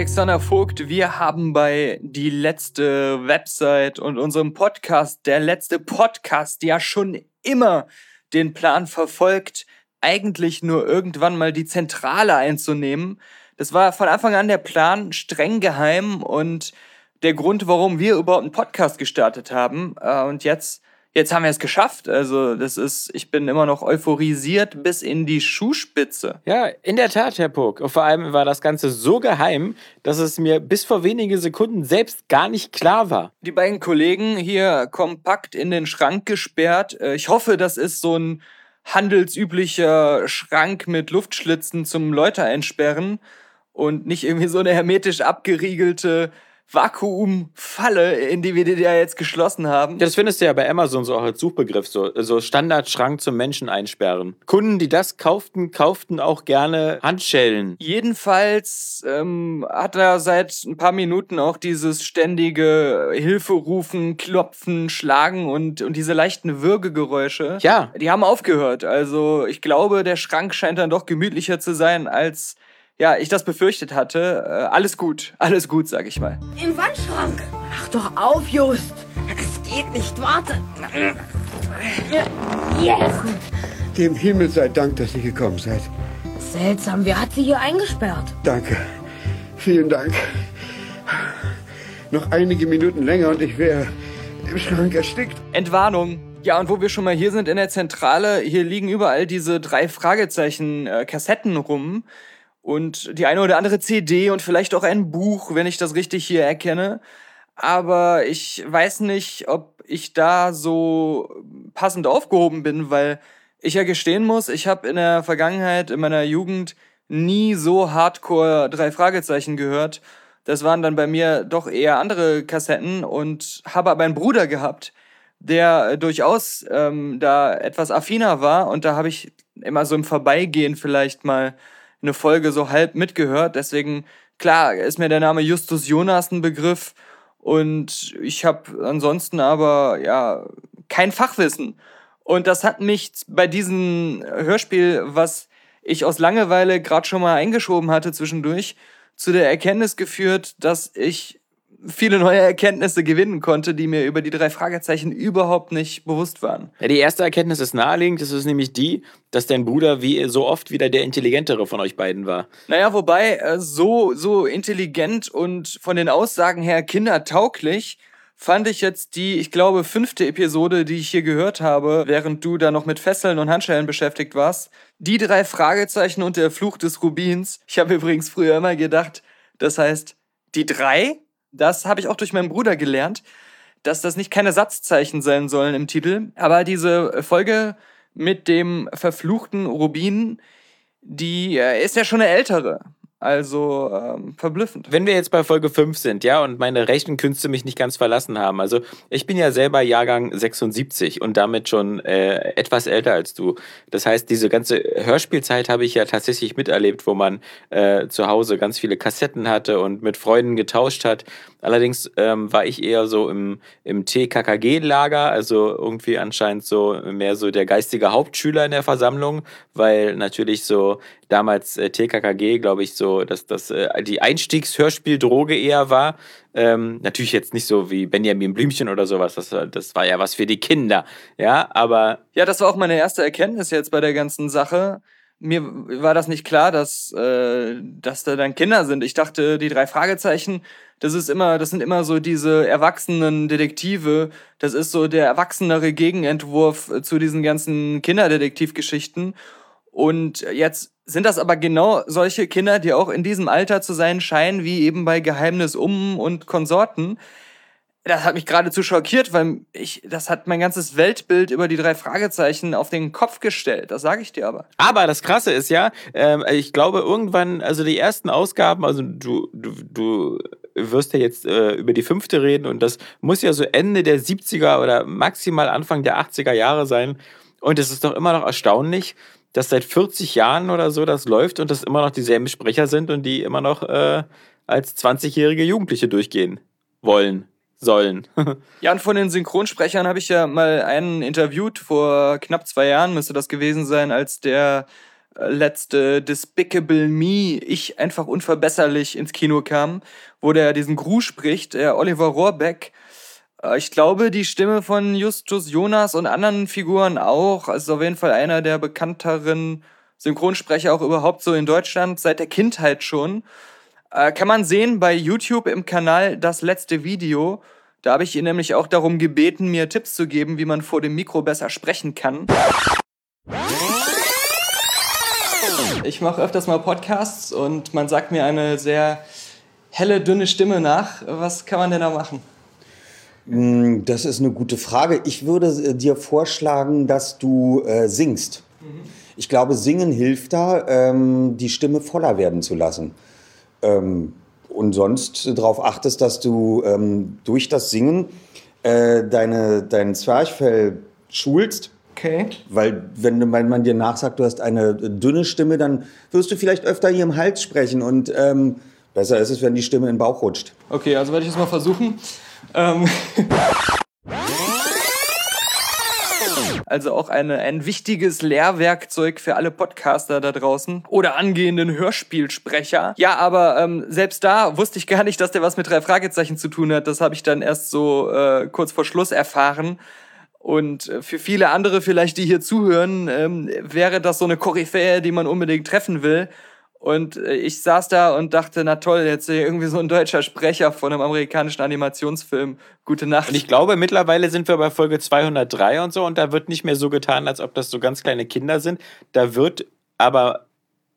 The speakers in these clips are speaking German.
Alexander Vogt. Wir haben bei die letzte Website und unserem Podcast, der letzte Podcast, ja schon immer den Plan verfolgt, eigentlich nur irgendwann mal die Zentrale einzunehmen. Das war von Anfang an der Plan, streng geheim und der Grund, warum wir überhaupt einen Podcast gestartet haben. Äh, und jetzt jetzt haben wir es geschafft. Also, das ist, ich bin immer noch euphorisiert bis in die Schuhspitze. Ja, in der Tat, Herr Puck. Und vor allem war das Ganze so geheim, dass es mir bis vor wenige Sekunden selbst gar nicht klar war. Die beiden Kollegen hier kompakt in den Schrank gesperrt. Äh, ich hoffe, das ist so ein handelsüblicher Schrank mit Luftschlitzen zum Leute einsperren und nicht irgendwie so eine hermetisch abgeriegelte Vakuumfalle, in die wir die ja jetzt geschlossen haben. Das findest du ja bei Amazon so auch als Suchbegriff, so, so Standardschrank zum Menschen einsperren. Kunden, die das kauften, kauften auch gerne Handschellen. Jedenfalls ähm, hat er seit ein paar Minuten auch dieses ständige Hilfe rufen, klopfen, schlagen und, und diese leichten Würgegeräusche. Ja. Die haben aufgehört. Also ich glaube, der Schrank scheint dann doch gemütlicher zu sein als ja, ich das befürchtet hatte. Äh, alles gut, alles gut, sag ich mal. Im Wandschrank. Mach doch auf, Just. Es geht nicht, warte. Yes. Dem Himmel sei Dank, dass ihr gekommen seid. Seltsam, wer hat sie hier eingesperrt? Danke. Vielen Dank. Noch einige Minuten länger und ich wäre im Schrank erstickt. Entwarnung. Ja, und wo wir schon mal hier sind in der Zentrale, hier liegen überall diese drei Fragezeichen-Kassetten äh, rum und die eine oder andere CD und vielleicht auch ein Buch, wenn ich das richtig hier erkenne. Aber ich weiß nicht, ob ich da so passend aufgehoben bin, weil ich ja gestehen muss, ich habe in der Vergangenheit, in meiner Jugend, nie so hardcore drei Fragezeichen gehört. Das waren dann bei mir doch eher andere Kassetten und habe aber einen Bruder gehabt, der durchaus ähm, da etwas affiner war und da habe ich immer so im Vorbeigehen vielleicht mal eine Folge so halb mitgehört. Deswegen, klar, ist mir der Name Justus Jonas ein Begriff. Und ich habe ansonsten aber, ja, kein Fachwissen. Und das hat mich bei diesem Hörspiel, was ich aus Langeweile gerade schon mal eingeschoben hatte zwischendurch, zu der Erkenntnis geführt, dass ich viele neue Erkenntnisse gewinnen konnte, die mir über die drei Fragezeichen überhaupt nicht bewusst waren. Ja, die erste Erkenntnis ist naheliegend, das ist nämlich die, dass dein Bruder wie so oft wieder der intelligentere von euch beiden war. Naja, wobei äh, so, so intelligent und von den Aussagen her kindertauglich fand ich jetzt die, ich glaube, fünfte Episode, die ich hier gehört habe, während du da noch mit Fesseln und Handschellen beschäftigt warst. Die drei Fragezeichen und der Fluch des Rubins. Ich habe übrigens früher immer gedacht, das heißt, die drei? Das habe ich auch durch meinen Bruder gelernt, dass das nicht keine Satzzeichen sein sollen im Titel. Aber diese Folge mit dem verfluchten Rubin, die äh, ist ja schon eine ältere. Also ähm, verblüffend. Wenn wir jetzt bei Folge 5 sind, ja, und meine Rechenkünste mich nicht ganz verlassen haben. Also ich bin ja selber Jahrgang 76 und damit schon äh, etwas älter als du. Das heißt, diese ganze Hörspielzeit habe ich ja tatsächlich miterlebt, wo man äh, zu Hause ganz viele Kassetten hatte und mit Freunden getauscht hat. Allerdings ähm, war ich eher so im, im TKKG-Lager, also irgendwie anscheinend so mehr so der geistige Hauptschüler in der Versammlung, weil natürlich so damals äh, TKKG, glaube ich, so, dass das äh, die Einstiegshörspieldroge eher war. Ähm, natürlich jetzt nicht so wie Benjamin Blümchen oder sowas, das, das war ja was für die Kinder, ja, aber... Ja, das war auch meine erste Erkenntnis jetzt bei der ganzen Sache. Mir war das nicht klar, dass, äh, dass da dann Kinder sind. Ich dachte, die drei Fragezeichen, das ist immer, das sind immer so diese erwachsenen Detektive. Das ist so der erwachsenere Gegenentwurf zu diesen ganzen Kinderdetektivgeschichten. Und jetzt sind das aber genau solche Kinder, die auch in diesem Alter zu sein scheinen, wie eben bei Geheimnis um und Konsorten. Das hat mich geradezu schockiert, weil ich, das hat mein ganzes Weltbild über die drei Fragezeichen auf den Kopf gestellt. Das sage ich dir aber. Aber das Krasse ist ja, äh, ich glaube irgendwann, also die ersten Ausgaben, also du, du, du wirst ja jetzt äh, über die fünfte reden und das muss ja so Ende der 70er oder maximal Anfang der 80er Jahre sein. Und es ist doch immer noch erstaunlich, dass seit 40 Jahren oder so das läuft und das immer noch dieselben Sprecher sind und die immer noch äh, als 20-jährige Jugendliche durchgehen wollen, sollen. ja, und von den Synchronsprechern habe ich ja mal einen interviewt, vor knapp zwei Jahren müsste das gewesen sein, als der äh, letzte Despicable Me, ich einfach unverbesserlich ins Kino kam, wo der diesen Gru spricht, der Oliver Rohrbeck. Äh, ich glaube, die Stimme von Justus Jonas und anderen Figuren auch. Also auf jeden Fall einer der bekannteren Synchronsprecher auch überhaupt so in Deutschland seit der Kindheit schon. Äh, kann man sehen bei YouTube im Kanal das letzte Video. Da habe ich ihn nämlich auch darum gebeten, mir Tipps zu geben, wie man vor dem Mikro besser sprechen kann. Ich mache öfters mal Podcasts und man sagt mir eine sehr helle, dünne Stimme nach. Was kann man denn da machen? Mm, das ist eine gute Frage. Ich würde äh, dir vorschlagen, dass du äh, singst. Mhm. Ich glaube, Singen hilft da, ähm, die Stimme voller werden zu lassen. Ähm, und sonst darauf achtest, dass du ähm, durch das Singen äh, deine, dein Zwerchfell schulst. Okay. Weil, wenn man, man dir nachsagt, du hast eine dünne Stimme, dann wirst du vielleicht öfter hier im Hals sprechen und ähm, besser ist es, wenn die Stimme in den Bauch rutscht. Okay, also werde ich es mal versuchen. Ähm Also auch eine, ein wichtiges Lehrwerkzeug für alle Podcaster da draußen oder angehenden Hörspielsprecher. Ja, aber ähm, selbst da wusste ich gar nicht, dass der was mit drei Fragezeichen zu tun hat. Das habe ich dann erst so äh, kurz vor Schluss erfahren. Und äh, für viele andere vielleicht, die hier zuhören, ähm, wäre das so eine Koryphäe, die man unbedingt treffen will. Und äh, ich saß da und dachte, na toll, jetzt irgendwie so ein deutscher Sprecher von einem amerikanischen Animationsfilm. Gute Nacht. Und ich glaube, mittlerweile sind wir bei Folge 203 und so und da wird nicht mehr so getan, als ob das so ganz kleine Kinder sind. Da wird aber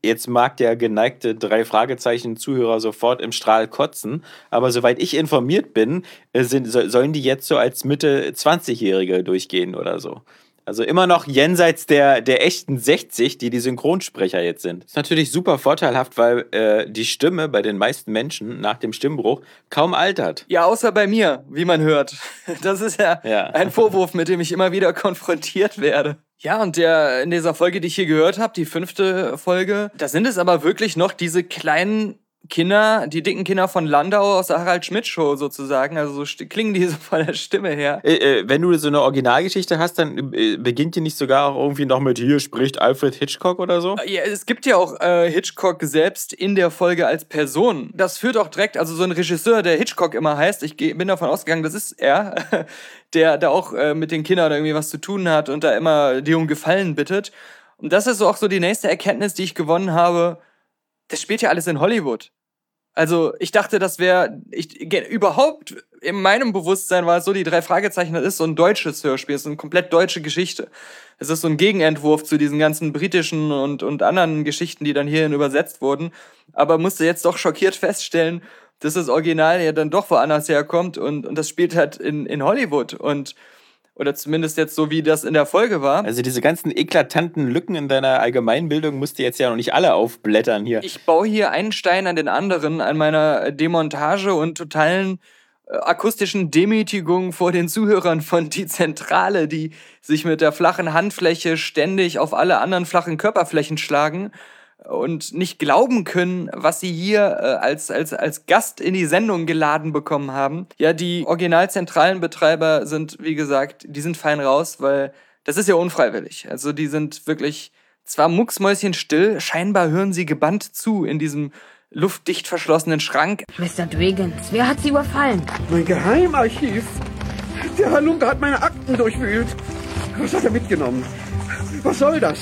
Jetzt mag der geneigte drei Fragezeichen Zuhörer sofort im Strahl kotzen, aber soweit ich informiert bin, äh, sind, sollen die jetzt so als Mitte 20-Jährige durchgehen oder so. Also immer noch jenseits der, der echten 60, die die Synchronsprecher jetzt sind. Ist natürlich super vorteilhaft, weil äh, die Stimme bei den meisten Menschen nach dem Stimmbruch kaum altert. Ja, außer bei mir, wie man hört. Das ist ja, ja. ein Vorwurf, mit dem ich immer wieder konfrontiert werde. Ja, und der in dieser Folge, die ich hier gehört habe, die fünfte Folge, da sind es aber wirklich noch diese kleinen Kinder, die dicken Kinder von Landau aus der Harald Schmidt Show sozusagen. Also so klingen die so von der Stimme her. Äh, äh, wenn du so eine Originalgeschichte hast, dann äh, beginnt die nicht sogar auch irgendwie noch mit hier spricht Alfred Hitchcock oder so? Ja, es gibt ja auch äh, Hitchcock selbst in der Folge als Person. Das führt auch direkt, also so ein Regisseur, der Hitchcock immer heißt, ich bin davon ausgegangen, das ist er, der da auch äh, mit den Kindern irgendwie was zu tun hat und da immer die um Gefallen bittet. Und das ist so auch so die nächste Erkenntnis, die ich gewonnen habe das spielt ja alles in Hollywood. Also ich dachte, das wäre ich überhaupt in meinem Bewusstsein war es so, die drei Fragezeichen, das ist so ein deutsches Hörspiel, das ist eine komplett deutsche Geschichte. Es ist so ein Gegenentwurf zu diesen ganzen britischen und, und anderen Geschichten, die dann hierhin übersetzt wurden. Aber musste jetzt doch schockiert feststellen, dass das Original ja dann doch woanders herkommt und, und das spielt halt in, in Hollywood. Und oder zumindest jetzt so, wie das in der Folge war. Also diese ganzen eklatanten Lücken in deiner Allgemeinbildung musst du jetzt ja noch nicht alle aufblättern hier. Ich baue hier einen Stein an den anderen an meiner Demontage und totalen äh, akustischen Demütigung vor den Zuhörern von Die Zentrale, die sich mit der flachen Handfläche ständig auf alle anderen flachen Körperflächen schlagen und nicht glauben können, was sie hier äh, als, als, als Gast in die Sendung geladen bekommen haben. Ja, die originalzentralen Betreiber sind, wie gesagt, die sind fein raus, weil das ist ja unfreiwillig. Also die sind wirklich zwar mucksmäuschenstill, scheinbar hören sie gebannt zu in diesem luftdicht verschlossenen Schrank. Mr. Dwiggins, wer hat Sie überfallen? Mein Geheimarchiv. Der Halunke hat meine Akten durchwühlt. Was hat er mitgenommen? Was soll das?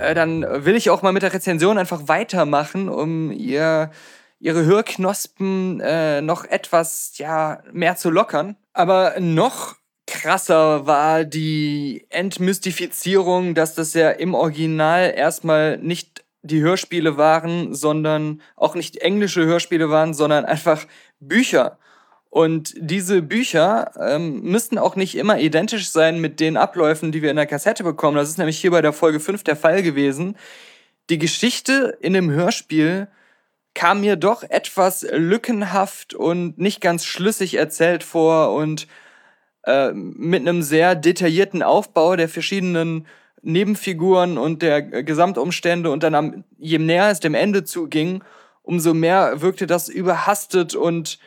Äh, dann will ich auch mal mit der Rezension einfach weitermachen, um ihr ihre Hörknospen äh, noch etwas ja mehr zu lockern. Aber noch krasser war die Entmystifizierung, dass das ja im Original erstmal nicht die Hörspiele waren, sondern auch nicht englische Hörspiele waren, sondern einfach Bücher. Und diese Bücher ähm, müssten auch nicht immer identisch sein mit den Abläufen, die wir in der Kassette bekommen. Das ist nämlich hier bei der Folge 5 der Fall gewesen. Die Geschichte in dem Hörspiel kam mir doch etwas lückenhaft und nicht ganz schlüssig erzählt vor und äh, mit einem sehr detaillierten Aufbau der verschiedenen Nebenfiguren und der Gesamtumstände und dann am, je näher es dem Ende zuging, umso mehr wirkte das überhastet und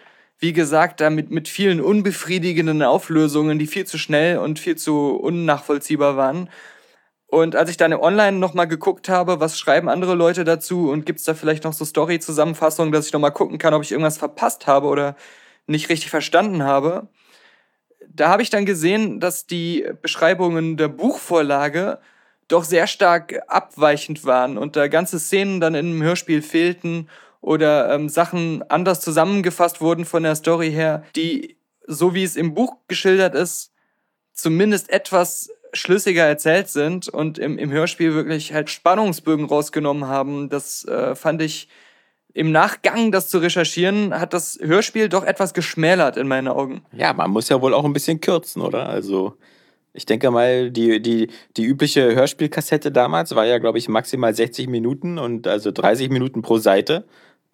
wie gesagt, damit mit vielen unbefriedigenden Auflösungen, die viel zu schnell und viel zu unnachvollziehbar waren. Und als ich dann online nochmal geguckt habe, was schreiben andere Leute dazu und gibt's da vielleicht noch so Story-Zusammenfassungen, dass ich nochmal gucken kann, ob ich irgendwas verpasst habe oder nicht richtig verstanden habe, da habe ich dann gesehen, dass die Beschreibungen der Buchvorlage doch sehr stark abweichend waren und da ganze Szenen dann im Hörspiel fehlten oder ähm, Sachen anders zusammengefasst wurden von der Story her, die, so wie es im Buch geschildert ist, zumindest etwas schlüssiger erzählt sind und im, im Hörspiel wirklich halt Spannungsbögen rausgenommen haben. Das äh, fand ich im Nachgang, das zu recherchieren, hat das Hörspiel doch etwas geschmälert in meinen Augen. Ja, man muss ja wohl auch ein bisschen kürzen, oder? Also, ich denke mal, die, die, die übliche Hörspielkassette damals war ja, glaube ich, maximal 60 Minuten und also 30 Minuten pro Seite.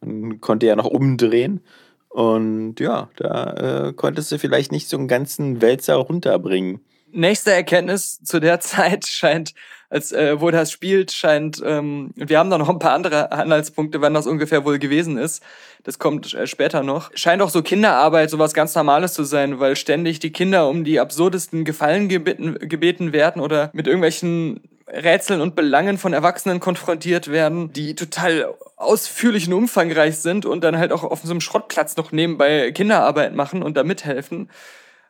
Man konnte ja noch umdrehen. Und ja, da äh, konntest du vielleicht nicht so einen ganzen Wälzer runterbringen nächste Erkenntnis zu der Zeit scheint, als äh, wo das spielt, scheint, ähm, wir haben da noch ein paar andere Anhaltspunkte, wann das ungefähr wohl gewesen ist. Das kommt äh, später noch. Scheint auch so Kinderarbeit sowas ganz Normales zu sein, weil ständig die Kinder um die absurdesten Gefallen gebeten, gebeten werden oder mit irgendwelchen Rätseln und Belangen von Erwachsenen konfrontiert werden, die total ausführlich und umfangreich sind und dann halt auch auf so einem Schrottplatz noch nebenbei Kinderarbeit machen und da mithelfen.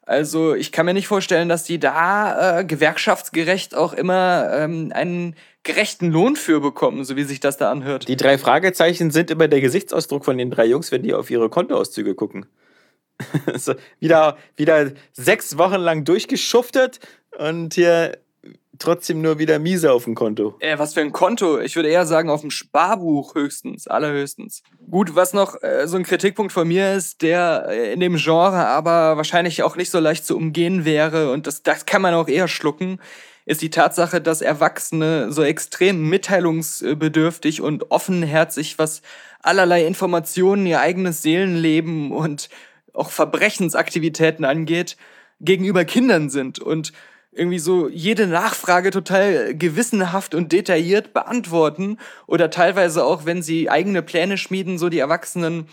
Also ich kann mir nicht vorstellen, dass die da äh, gewerkschaftsgerecht auch immer ähm, einen gerechten Lohn für bekommen, so wie sich das da anhört. Die drei Fragezeichen sind immer der Gesichtsausdruck von den drei Jungs, wenn die auf ihre Kontoauszüge gucken. so, wieder, wieder sechs Wochen lang durchgeschuftet und hier trotzdem nur wieder miese auf dem Konto. Äh, was für ein Konto? Ich würde eher sagen auf dem Sparbuch höchstens, allerhöchstens. Gut, was noch äh, so ein Kritikpunkt von mir ist, der äh, in dem Genre aber wahrscheinlich auch nicht so leicht zu umgehen wäre und das, das kann man auch eher schlucken, ist die Tatsache, dass Erwachsene so extrem mitteilungsbedürftig und offenherzig, was allerlei Informationen, ihr eigenes Seelenleben und auch Verbrechensaktivitäten angeht, gegenüber Kindern sind und irgendwie so jede Nachfrage total gewissenhaft und detailliert beantworten oder teilweise auch, wenn sie eigene Pläne schmieden, so die Erwachsenen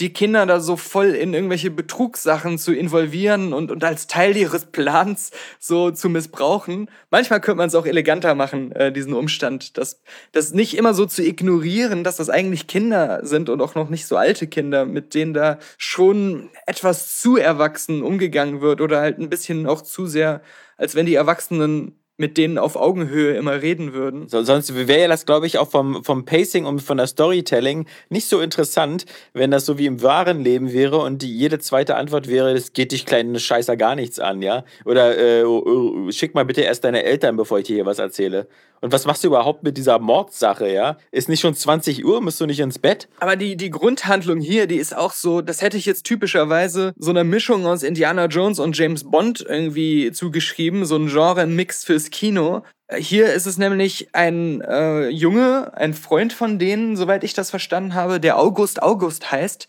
die Kinder da so voll in irgendwelche Betrugssachen zu involvieren und, und als Teil ihres Plans so zu missbrauchen. Manchmal könnte man es auch eleganter machen, äh, diesen Umstand, das, das nicht immer so zu ignorieren, dass das eigentlich Kinder sind und auch noch nicht so alte Kinder, mit denen da schon etwas zu erwachsen umgegangen wird oder halt ein bisschen auch zu sehr, als wenn die Erwachsenen mit denen auf Augenhöhe immer reden würden. So, sonst wäre ja das, glaube ich, auch vom, vom Pacing und von der Storytelling nicht so interessant, wenn das so wie im wahren Leben wäre und die jede zweite Antwort wäre, das geht dich kleinen Scheißer gar nichts an, ja? Oder äh, oh, oh, schick mal bitte erst deine Eltern, bevor ich dir hier was erzähle. Und was machst du überhaupt mit dieser Mordsache, ja? Ist nicht schon 20 Uhr, musst du nicht ins Bett? Aber die, die Grundhandlung hier, die ist auch so, das hätte ich jetzt typischerweise so eine Mischung aus Indiana Jones und James Bond irgendwie zugeschrieben, so ein Genre-Mix fürs Kino. Hier ist es nämlich ein äh, Junge, ein Freund von denen, soweit ich das verstanden habe, der August August heißt.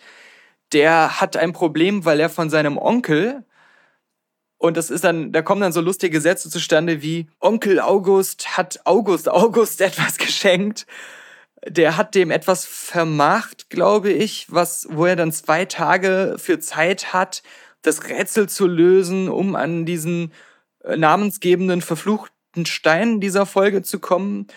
Der hat ein Problem, weil er von seinem Onkel, und das ist dann, da kommen dann so lustige Sätze zustande wie Onkel August hat August August etwas geschenkt. Der hat dem etwas vermacht, glaube ich, was, wo er dann zwei Tage für Zeit hat, das Rätsel zu lösen, um an diesen äh, namensgebenden verfluchten Stein dieser Folge zu kommen.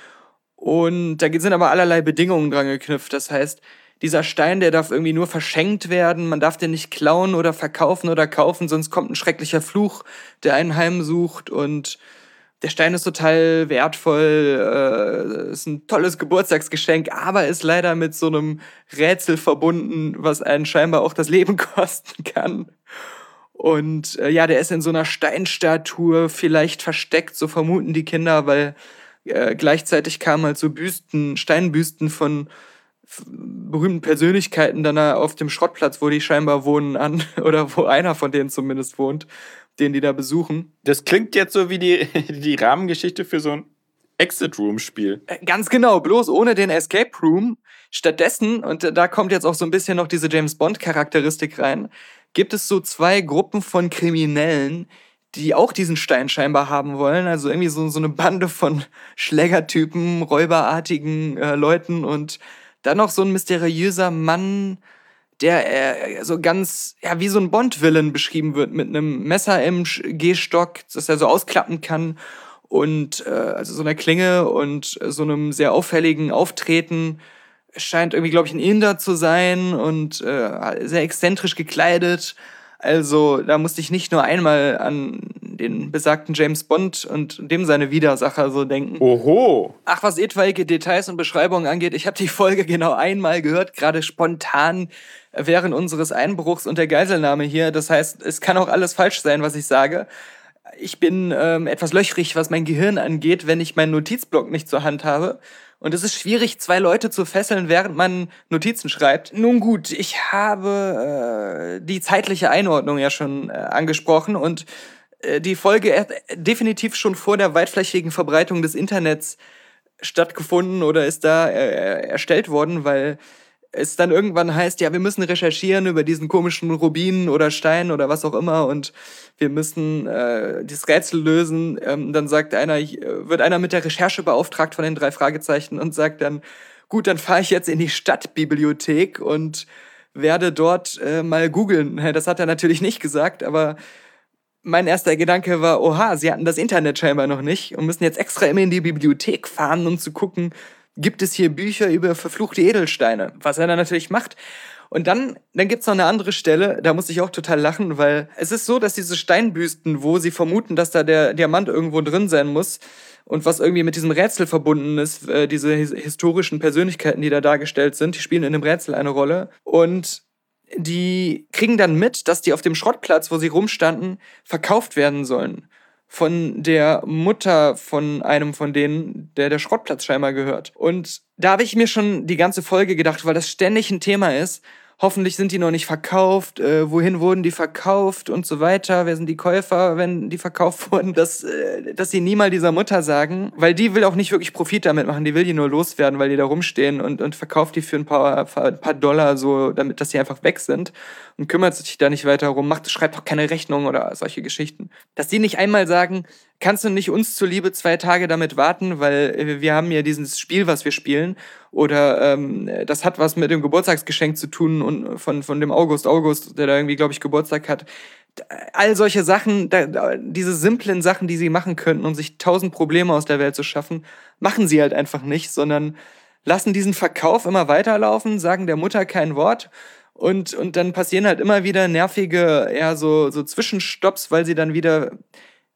Und da sind aber allerlei Bedingungen dran geknüpft. Das heißt, dieser Stein, der darf irgendwie nur verschenkt werden, man darf den nicht klauen oder verkaufen oder kaufen, sonst kommt ein schrecklicher Fluch, der einen heimsucht und der Stein ist total wertvoll, äh, ist ein tolles Geburtstagsgeschenk, aber ist leider mit so einem Rätsel verbunden, was einen scheinbar auch das Leben kosten kann. Und äh, ja, der ist in so einer Steinstatue vielleicht versteckt, so vermuten die Kinder, weil äh, gleichzeitig kamen halt so Büsten, Steinbüsten von berühmten Persönlichkeiten dann auf dem Schrottplatz, wo die scheinbar wohnen, an, oder wo einer von denen zumindest wohnt, den die da besuchen. Das klingt jetzt so wie die, die Rahmengeschichte für so ein Exit Room Spiel. Äh, ganz genau, bloß ohne den Escape Room. Stattdessen, und da kommt jetzt auch so ein bisschen noch diese James Bond Charakteristik rein, gibt es so zwei Gruppen von Kriminellen, die auch diesen Stein scheinbar haben wollen. Also irgendwie so, so eine Bande von Schlägertypen, räuberartigen äh, Leuten und dann noch so ein mysteriöser Mann, der äh, so ganz, ja, wie so ein Bond-Villain beschrieben wird, mit einem Messer im Gehstock, das er so ausklappen kann und äh, also so einer Klinge und so einem sehr auffälligen Auftreten. Scheint irgendwie, glaube ich, ein Inder zu sein und äh, sehr exzentrisch gekleidet. Also da musste ich nicht nur einmal an den besagten James Bond und dem seine Widersacher so denken. Oho. Ach, was etwaige Details und Beschreibungen angeht, ich habe die Folge genau einmal gehört, gerade spontan während unseres Einbruchs und der Geiselnahme hier. Das heißt, es kann auch alles falsch sein, was ich sage. Ich bin ähm, etwas löchrig, was mein Gehirn angeht, wenn ich meinen Notizblock nicht zur Hand habe. Und es ist schwierig, zwei Leute zu fesseln, während man Notizen schreibt. Nun gut, ich habe äh, die zeitliche Einordnung ja schon äh, angesprochen und die Folge äh, definitiv schon vor der weitflächigen Verbreitung des Internets stattgefunden oder ist da äh, erstellt worden, weil es dann irgendwann heißt, ja, wir müssen recherchieren über diesen komischen Rubin oder Stein oder was auch immer und wir müssen äh, das Rätsel lösen. Ähm, dann sagt einer, äh, wird einer mit der Recherche beauftragt von den drei Fragezeichen und sagt dann, gut, dann fahre ich jetzt in die Stadtbibliothek und werde dort äh, mal googeln. Das hat er natürlich nicht gesagt, aber mein erster Gedanke war, oha, sie hatten das Internet scheinbar noch nicht und müssen jetzt extra immer in die Bibliothek fahren, um zu gucken, gibt es hier Bücher über verfluchte Edelsteine, was er dann natürlich macht. Und dann, dann gibt's noch eine andere Stelle, da muss ich auch total lachen, weil es ist so, dass diese Steinbüsten, wo sie vermuten, dass da der Diamant irgendwo drin sein muss und was irgendwie mit diesem Rätsel verbunden ist, äh, diese historischen Persönlichkeiten, die da dargestellt sind, die spielen in dem Rätsel eine Rolle. Und die kriegen dann mit, dass die auf dem Schrottplatz, wo sie rumstanden, verkauft werden sollen von der Mutter von einem von denen, der der Schrottplatz scheinbar gehört. Und da habe ich mir schon die ganze Folge gedacht, weil das ständig ein Thema ist, hoffentlich sind die noch nicht verkauft, äh, wohin wurden die verkauft und so weiter, wer sind die Käufer, wenn die verkauft wurden, dass, äh, dass sie nie mal dieser Mutter sagen, weil die will auch nicht wirklich Profit damit machen, die will die nur loswerden, weil die da rumstehen und, und verkauft die für ein paar, ein paar Dollar so, damit, dass sie einfach weg sind und kümmert sich da nicht weiter rum, macht, schreibt auch keine Rechnung oder solche Geschichten. Dass die nicht einmal sagen, kannst du nicht uns zuliebe zwei Tage damit warten, weil äh, wir haben ja dieses Spiel, was wir spielen, oder ähm, das hat was mit dem Geburtstagsgeschenk zu tun und von, von dem August August, der da irgendwie, glaube ich, Geburtstag hat. All solche Sachen, da, diese simplen Sachen, die sie machen könnten, um sich tausend Probleme aus der Welt zu schaffen, machen sie halt einfach nicht, sondern lassen diesen Verkauf immer weiterlaufen, sagen der Mutter kein Wort und, und dann passieren halt immer wieder nervige, ja, so, so Zwischenstopps, weil sie dann wieder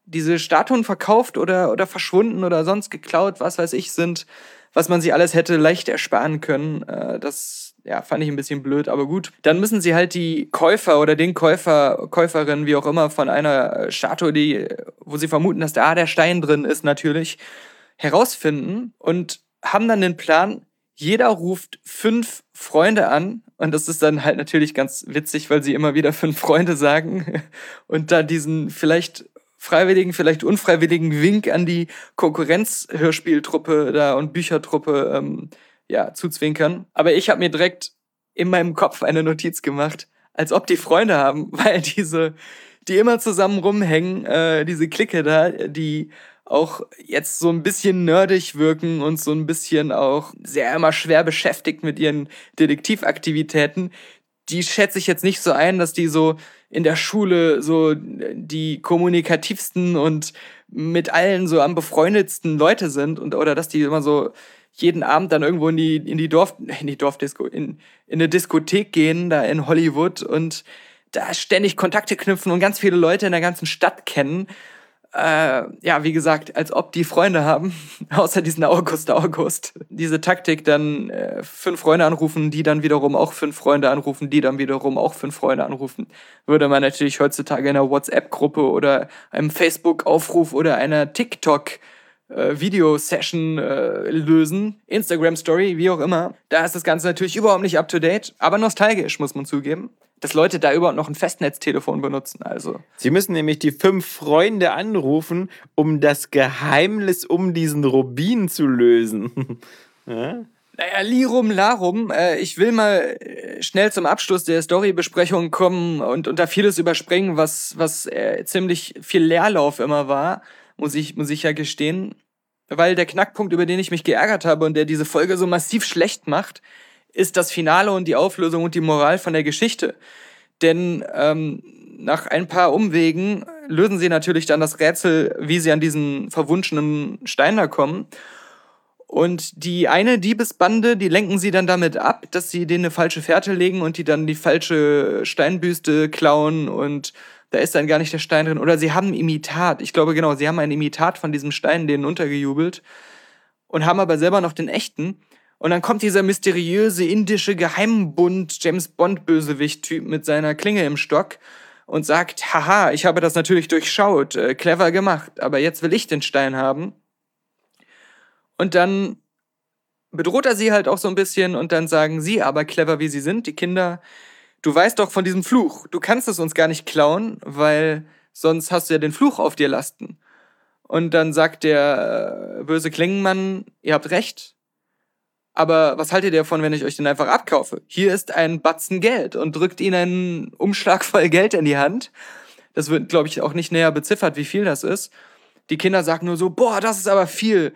diese Statuen verkauft oder, oder verschwunden oder sonst geklaut, was weiß ich, sind, was man sich alles hätte leicht ersparen können. Äh, das ja, fand ich ein bisschen blöd, aber gut. Dann müssen sie halt die Käufer oder den Käufer, Käuferin, wie auch immer, von einer Statue, die, wo sie vermuten, dass da der Stein drin ist, natürlich, herausfinden und haben dann den Plan, jeder ruft fünf Freunde an und das ist dann halt natürlich ganz witzig, weil sie immer wieder fünf Freunde sagen und da diesen vielleicht freiwilligen, vielleicht unfreiwilligen Wink an die Konkurrenzhörspieltruppe da und Büchertruppe ähm, ja, zuzwinkern. Aber ich habe mir direkt in meinem Kopf eine Notiz gemacht, als ob die Freunde haben, weil diese, die immer zusammen rumhängen, äh, diese Clique da, die auch jetzt so ein bisschen nerdig wirken und so ein bisschen auch sehr immer schwer beschäftigt mit ihren Detektivaktivitäten, die schätze ich jetzt nicht so ein, dass die so in der Schule so die kommunikativsten und mit allen so am befreundetsten Leute sind und oder dass die immer so jeden Abend dann irgendwo in die in die Dorf in die Dorfdisco in in eine Diskothek gehen da in Hollywood und da ständig Kontakte knüpfen und ganz viele Leute in der ganzen Stadt kennen äh, ja, wie gesagt, als ob die Freunde haben, außer diesen August, August. Diese Taktik, dann äh, fünf Freunde anrufen, die dann wiederum auch fünf Freunde anrufen, die dann wiederum auch fünf Freunde anrufen, würde man natürlich heutzutage in einer WhatsApp-Gruppe oder einem Facebook-Aufruf oder einer TikTok- äh, Video-Session äh, lösen, Instagram-Story, wie auch immer. Da ist das Ganze natürlich überhaupt nicht up-to-date, aber nostalgisch, muss man zugeben dass Leute da überhaupt noch ein Festnetztelefon benutzen. Also. Sie müssen nämlich die fünf Freunde anrufen, um das Geheimnis um diesen Rubin zu lösen. ja? Naja, Lirum Larum. Äh, ich will mal äh, schnell zum Abschluss der Storybesprechung kommen und, da vieles überspringen, was, was äh, ziemlich viel Leerlauf immer war, muss ich, muss ich ja gestehen. Weil der Knackpunkt, über den ich mich geärgert habe und der diese Folge so massiv schlecht macht, ist das Finale und die Auflösung und die Moral von der Geschichte. Denn ähm, nach ein paar Umwegen lösen sie natürlich dann das Rätsel, wie sie an diesen verwunschenen Stein da kommen. Und die eine Diebesbande, die lenken sie dann damit ab, dass sie denen eine falsche Fährte legen und die dann die falsche Steinbüste klauen und da ist dann gar nicht der Stein drin. Oder sie haben ein Imitat. Ich glaube genau, sie haben ein Imitat von diesem Stein denen untergejubelt und haben aber selber noch den echten. Und dann kommt dieser mysteriöse indische Geheimbund James Bond Bösewicht Typ mit seiner Klinge im Stock und sagt, haha, ich habe das natürlich durchschaut, äh, clever gemacht, aber jetzt will ich den Stein haben. Und dann bedroht er sie halt auch so ein bisschen und dann sagen sie, aber clever wie sie sind, die Kinder, du weißt doch von diesem Fluch, du kannst es uns gar nicht klauen, weil sonst hast du ja den Fluch auf dir lasten. Und dann sagt der äh, böse Klingenmann, ihr habt recht, aber was haltet ihr davon, wenn ich euch den einfach abkaufe? Hier ist ein Batzen Geld und drückt ihnen einen Umschlag voll Geld in die Hand. Das wird, glaube ich, auch nicht näher beziffert, wie viel das ist. Die Kinder sagen nur so, boah, das ist aber viel.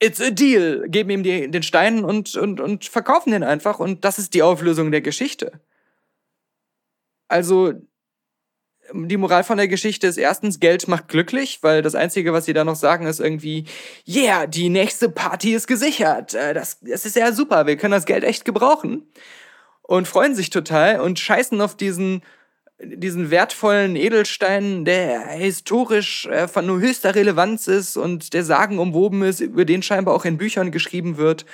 It's a deal. Geben ihm die, den Stein und, und, und verkaufen den einfach. Und das ist die Auflösung der Geschichte. Also, die Moral von der Geschichte ist erstens, Geld macht glücklich, weil das Einzige, was sie da noch sagen, ist irgendwie, yeah, die nächste Party ist gesichert. Äh, das, das ist ja super, wir können das Geld echt gebrauchen. Und freuen sich total und scheißen auf diesen, diesen wertvollen Edelstein, der historisch äh, von nur höchster Relevanz ist und der sagenumwoben ist, über den scheinbar auch in Büchern geschrieben wird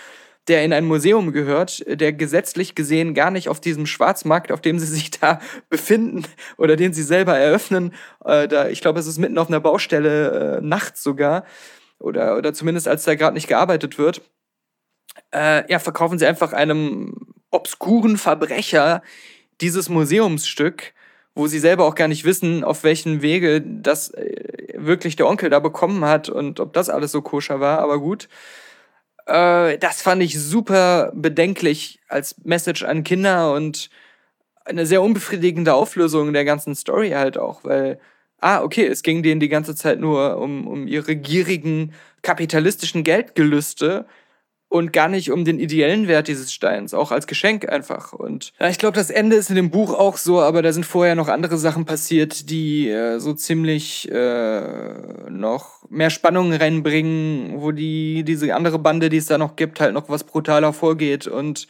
der in ein Museum gehört, der gesetzlich gesehen gar nicht auf diesem Schwarzmarkt, auf dem sie sich da befinden oder den sie selber eröffnen, äh, da, ich glaube, es ist mitten auf einer Baustelle, äh, nachts sogar, oder, oder zumindest als da gerade nicht gearbeitet wird, äh, ja, verkaufen sie einfach einem obskuren Verbrecher dieses Museumsstück, wo sie selber auch gar nicht wissen, auf welchen Wege das äh, wirklich der Onkel da bekommen hat und ob das alles so koscher war, aber gut. Äh, das fand ich super bedenklich als Message an Kinder und eine sehr unbefriedigende Auflösung der ganzen Story halt auch, weil, ah, okay, es ging denen die ganze Zeit nur um, um ihre gierigen kapitalistischen Geldgelüste und gar nicht um den ideellen Wert dieses Steins, auch als Geschenk einfach. Und ja, ich glaube, das Ende ist in dem Buch auch so, aber da sind vorher noch andere Sachen passiert, die äh, so ziemlich äh, noch mehr Spannungen reinbringen, wo die diese andere Bande, die es da noch gibt, halt noch was brutaler vorgeht und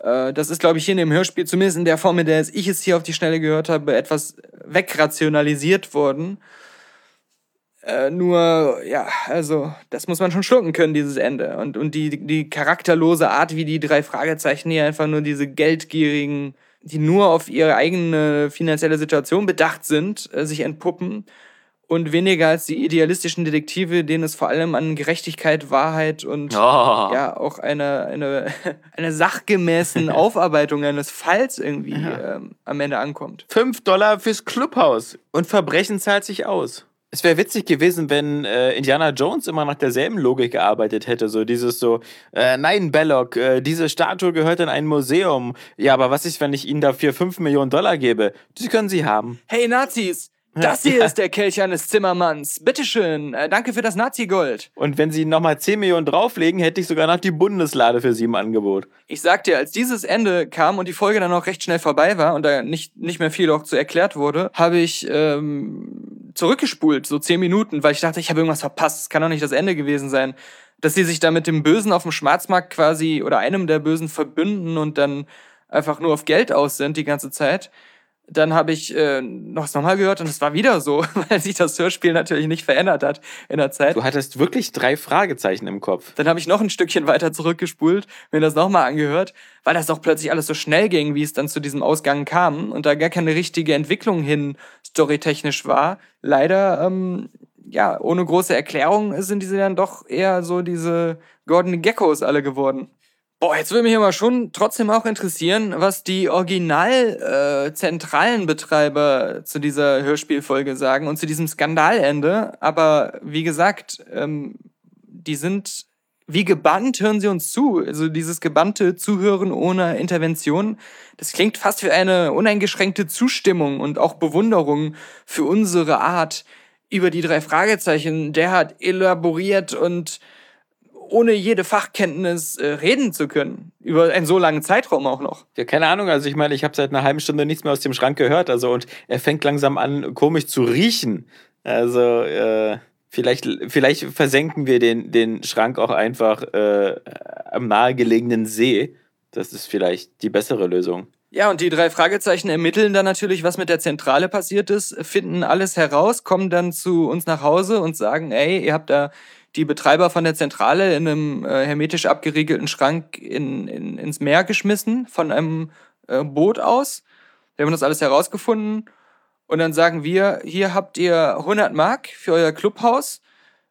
äh, das ist, glaube ich, hier in dem Hörspiel, zumindest in der Form, in der ich es hier auf die Schnelle gehört habe, etwas wegrationalisiert worden. Äh, nur, ja, also, das muss man schon schlucken können, dieses Ende. Und, und die, die charakterlose Art, wie die drei Fragezeichen hier einfach nur diese geldgierigen, die nur auf ihre eigene finanzielle Situation bedacht sind, äh, sich entpuppen. Und weniger als die idealistischen Detektive, denen es vor allem an Gerechtigkeit, Wahrheit und oh. ja auch eine, eine, eine sachgemäßen Aufarbeitung eines Falls irgendwie ja. ähm, am Ende ankommt. Fünf Dollar fürs Clubhaus und Verbrechen zahlt sich aus. Es wäre witzig gewesen, wenn äh, Indiana Jones immer nach derselben Logik gearbeitet hätte. So dieses so, äh, nein, Belloc, äh, diese Statue gehört in ein Museum. Ja, aber was ist, wenn ich Ihnen dafür 5 Millionen Dollar gebe? Die können Sie haben. Hey Nazis, das hier ja. ist der Kelch eines Zimmermanns. Bitteschön. Äh, danke für das Nazi-Gold. Und wenn Sie nochmal 10 Millionen drauflegen, hätte ich sogar noch die Bundeslade für Sie im Angebot. Ich sag dir, als dieses Ende kam und die Folge dann auch recht schnell vorbei war und da nicht, nicht mehr viel auch zu erklärt wurde, habe ich ähm, zurückgespult, so 10 Minuten, weil ich dachte, ich habe irgendwas verpasst. Es kann doch nicht das Ende gewesen sein. Dass sie sich da mit dem Bösen auf dem Schwarzmarkt quasi oder einem der Bösen verbünden und dann einfach nur auf Geld aus sind die ganze Zeit dann habe ich äh, noch es nochmal gehört und es war wieder so, weil sich das Hörspiel natürlich nicht verändert hat in der Zeit. Du hattest wirklich drei Fragezeichen im Kopf. Dann habe ich noch ein Stückchen weiter zurückgespult, mir das nochmal angehört, weil das doch plötzlich alles so schnell ging, wie es dann zu diesem Ausgang kam und da gar keine richtige Entwicklung hin storytechnisch war. Leider, ähm, ja, ohne große Erklärung sind diese dann doch eher so diese Gordon Geckos alle geworden. Boah, jetzt würde mich aber schon trotzdem auch interessieren, was die original äh, zentralen Betreiber zu dieser Hörspielfolge sagen und zu diesem Skandalende. Aber wie gesagt, ähm, die sind wie gebannt, hören sie uns zu. Also dieses gebannte Zuhören ohne Intervention, das klingt fast wie eine uneingeschränkte Zustimmung und auch Bewunderung für unsere Art über die drei Fragezeichen. Der hat elaboriert und ohne jede Fachkenntnis äh, reden zu können. Über einen so langen Zeitraum auch noch. Ja, keine Ahnung. Also ich meine, ich habe seit einer halben Stunde nichts mehr aus dem Schrank gehört. Also und er fängt langsam an, komisch zu riechen. Also äh, vielleicht, vielleicht versenken wir den, den Schrank auch einfach äh, am nahegelegenen See. Das ist vielleicht die bessere Lösung. Ja, und die drei Fragezeichen ermitteln dann natürlich, was mit der Zentrale passiert ist, finden alles heraus, kommen dann zu uns nach Hause und sagen, ey, ihr habt da die Betreiber von der Zentrale in einem äh, hermetisch abgeriegelten Schrank in, in, ins Meer geschmissen, von einem äh, Boot aus. Wir haben das alles herausgefunden. Und dann sagen wir, hier habt ihr 100 Mark für euer Clubhaus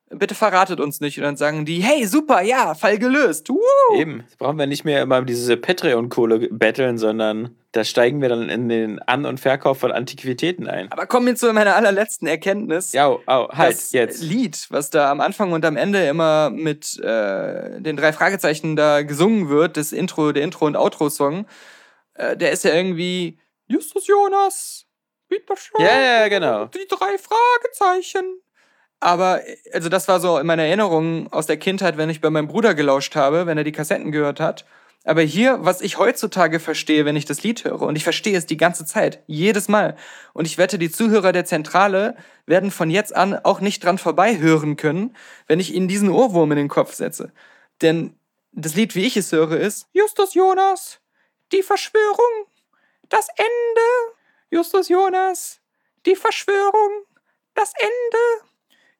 bitte verratet uns nicht. Und dann sagen die, hey, super, ja, Fall gelöst. Woo! Eben, jetzt brauchen wir nicht mehr immer diese Patreon-Kohle betteln, sondern da steigen wir dann in den An- und Verkauf von Antiquitäten ein. Aber kommen wir zu meiner allerletzten Erkenntnis. Ja, oh, oh, halt, das jetzt. Lied, was da am Anfang und am Ende immer mit äh, den drei Fragezeichen da gesungen wird, das Intro, der Intro- und Outro-Song, äh, der ist ja irgendwie Justus Jonas, bitte schön, Ja, ja, genau. die drei Fragezeichen. Aber, also das war so in meiner Erinnerung aus der Kindheit, wenn ich bei meinem Bruder gelauscht habe, wenn er die Kassetten gehört hat. Aber hier, was ich heutzutage verstehe, wenn ich das Lied höre, und ich verstehe es die ganze Zeit, jedes Mal. Und ich wette, die Zuhörer der Zentrale werden von jetzt an auch nicht dran vorbei hören können, wenn ich ihnen diesen Ohrwurm in den Kopf setze. Denn das Lied, wie ich es höre, ist Justus Jonas, die Verschwörung, das Ende. Justus Jonas, die Verschwörung, das Ende.